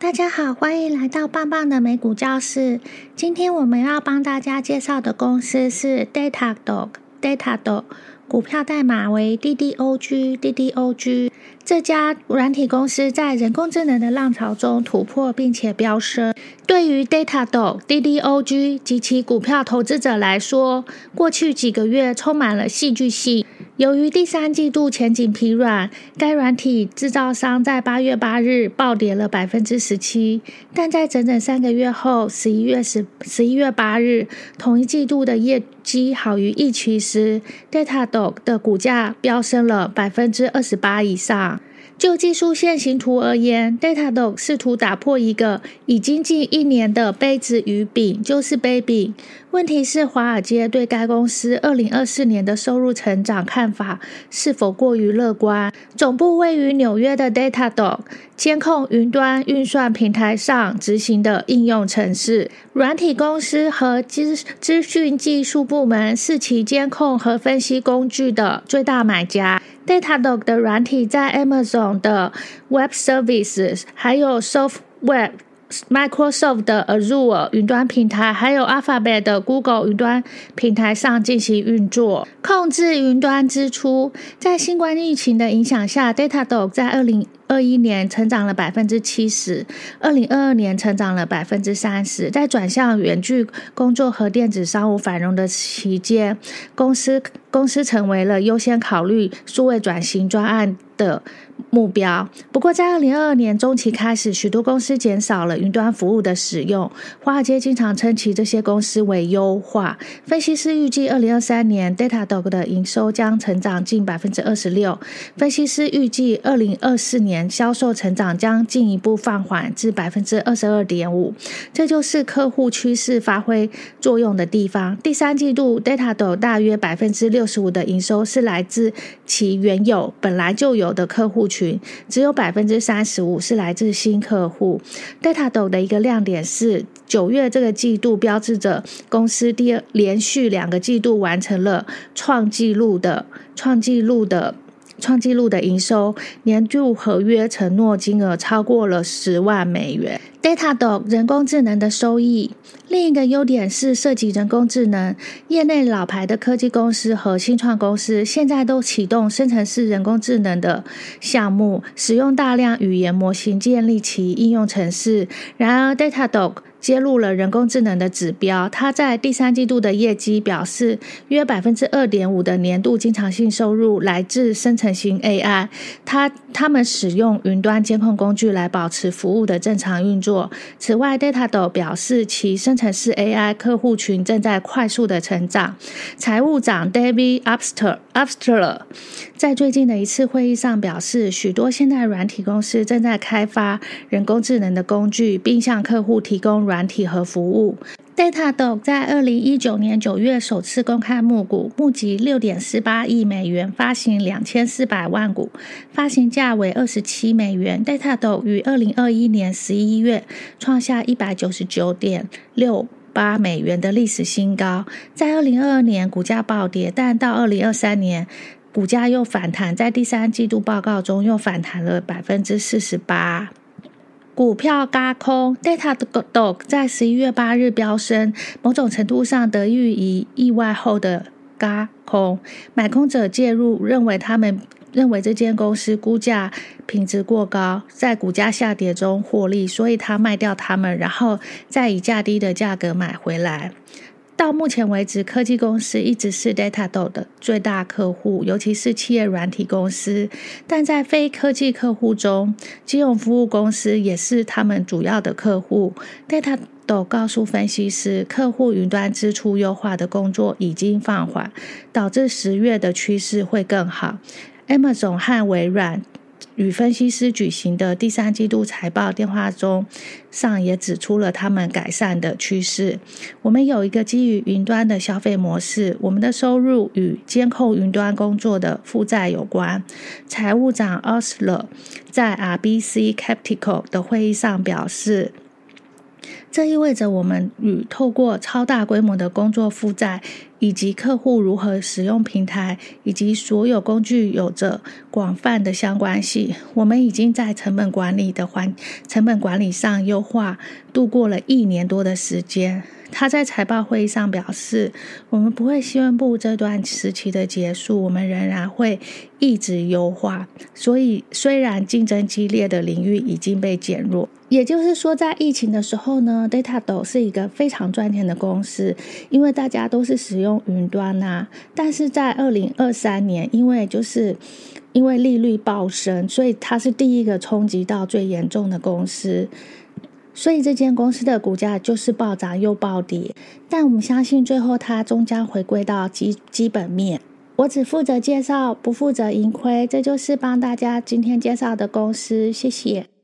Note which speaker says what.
Speaker 1: 大家好，欢迎来到棒棒的美股教室。今天我们要帮大家介绍的公司是 Datadog，Datadog 股票代码为 DDOG，DDOG。这家软体公司在人工智能的浪潮中突破并且飙升。对于 Datadog、DDOG 及其股票投资者来说，过去几个月充满了戏剧性。由于第三季度前景疲软，该软体制造商在八月八日暴跌了百分之十七。但在整整三个月后，十一月十十一月八日，同一季度的业绩好于预期时，Datadog 的股价飙升了百分之二十八以上。就技术线形图而言，Datadog 试图打破一个已经近一年的杯子与饼，就是杯饼。问题是，华尔街对该公司二零二四年的收入成长看法是否过于乐观？总部位于纽约的 Datadog 监控云端运算平台上执行的应用程式，软体公司和资资讯技术部门是其监控和分析工具的最大买家。Datadog 的软体在 Amazon 的 Web Services 还有 Software。Microsoft 的 Azure 云端平台，还有 Alphabet 的 Google 云端平台上进行运作，控制云端支出。在新冠疫情的影响下，Datadog 在二零二一年成长了百分之七十，二零二二年成长了百分之三十。在转向远距工作和电子商务繁荣的期间，公司公司成为了优先考虑数位转型专案的。目标。不过，在二零二二年中期开始，许多公司减少了云端服务的使用。华尔街经常称其这些公司为优化。分析师预计，二零二三年 Datadog 的营收将成长近百分之二十六。分析师预计，二零二四年销售成长将进一步放缓至百分之二十二点五。这就是客户趋势发挥作用的地方。第三季度 Datadog 大约百分之六十五的营收是来自其原有本来就有的客户。群只有百分之三十五是来自新客户。datado 的一个亮点是，九月这个季度标志着公司第二连续两个季度完成了创纪录的创纪录的创纪录的营收，年度合约承诺金额超过了十万美元。Datadog 人工智能的收益，另一个优点是涉及人工智能，业内老牌的科技公司和新创公司现在都启动生成式人工智能的项目，使用大量语言模型建立其应用程式。然而，Datadog 揭露了人工智能的指标，它在第三季度的业绩表示，约百分之二点五的年度经常性收入来自生成型 AI。它他们使用云端监控工具来保持服务的正常运作。此外，Datado 表示其生成式 AI 客户群正在快速的成长。财务长 David Abster Abster 在最近的一次会议上表示，许多现代软体公司正在开发人工智能的工具，并向客户提供软体和服务。Datadog 在二零一九年九月首次公开募股，募集六点四八亿美元，发行两千四百万股，发行价为二十七美元。Datadog 于二零二一年十一月创下一百九十九点六八美元的历史新高，在二零二二年股价暴跌，但到二零二三年股价又反弹，在第三季度报告中又反弹了百分之四十八。股票嘎空，Datadog 在十一月八日飙升，某种程度上得益于意外后的嘎空。买空者介入，认为他们认为这间公司估价品质过高，在股价下跌中获利，所以他卖掉他们，然后再以价低的价格买回来。到目前为止，科技公司一直是 Datadog 的最大客户，尤其是企业软体公司。但在非科技客户中，金融服务公司也是他们主要的客户。Datadog 告诉分析师，客户云端支出优化的工作已经放缓，导致十月的趋势会更好。Amazon 和微软。与分析师举行的第三季度财报电话中，上也指出了他们改善的趋势。我们有一个基于云端的消费模式，我们的收入与监控云端工作的负债有关。财务长 Osler 在 RBC Capital 的会议上表示。这意味着我们与透过超大规模的工作负债以及客户如何使用平台，以及所有工具有着广泛的相关性。我们已经在成本管理的环成本管理上优化，度过了一年多的时间。他在财报会议上表示：“我们不会宣布这段时期的结束，我们仍然会一直优化。所以，虽然竞争激烈的领域已经被减弱，也就是说，在疫情的时候呢，Datado 是一个非常赚钱的公司，因为大家都是使用云端呐。但是在二零二三年，因为就是因为利率暴升，所以它是第一个冲击到最严重的公司。”所以这间公司的股价就是暴涨又暴跌，但我们相信最后它终将回归到基基本面。我只负责介绍，不负责盈亏，这就是帮大家今天介绍的公司。谢谢。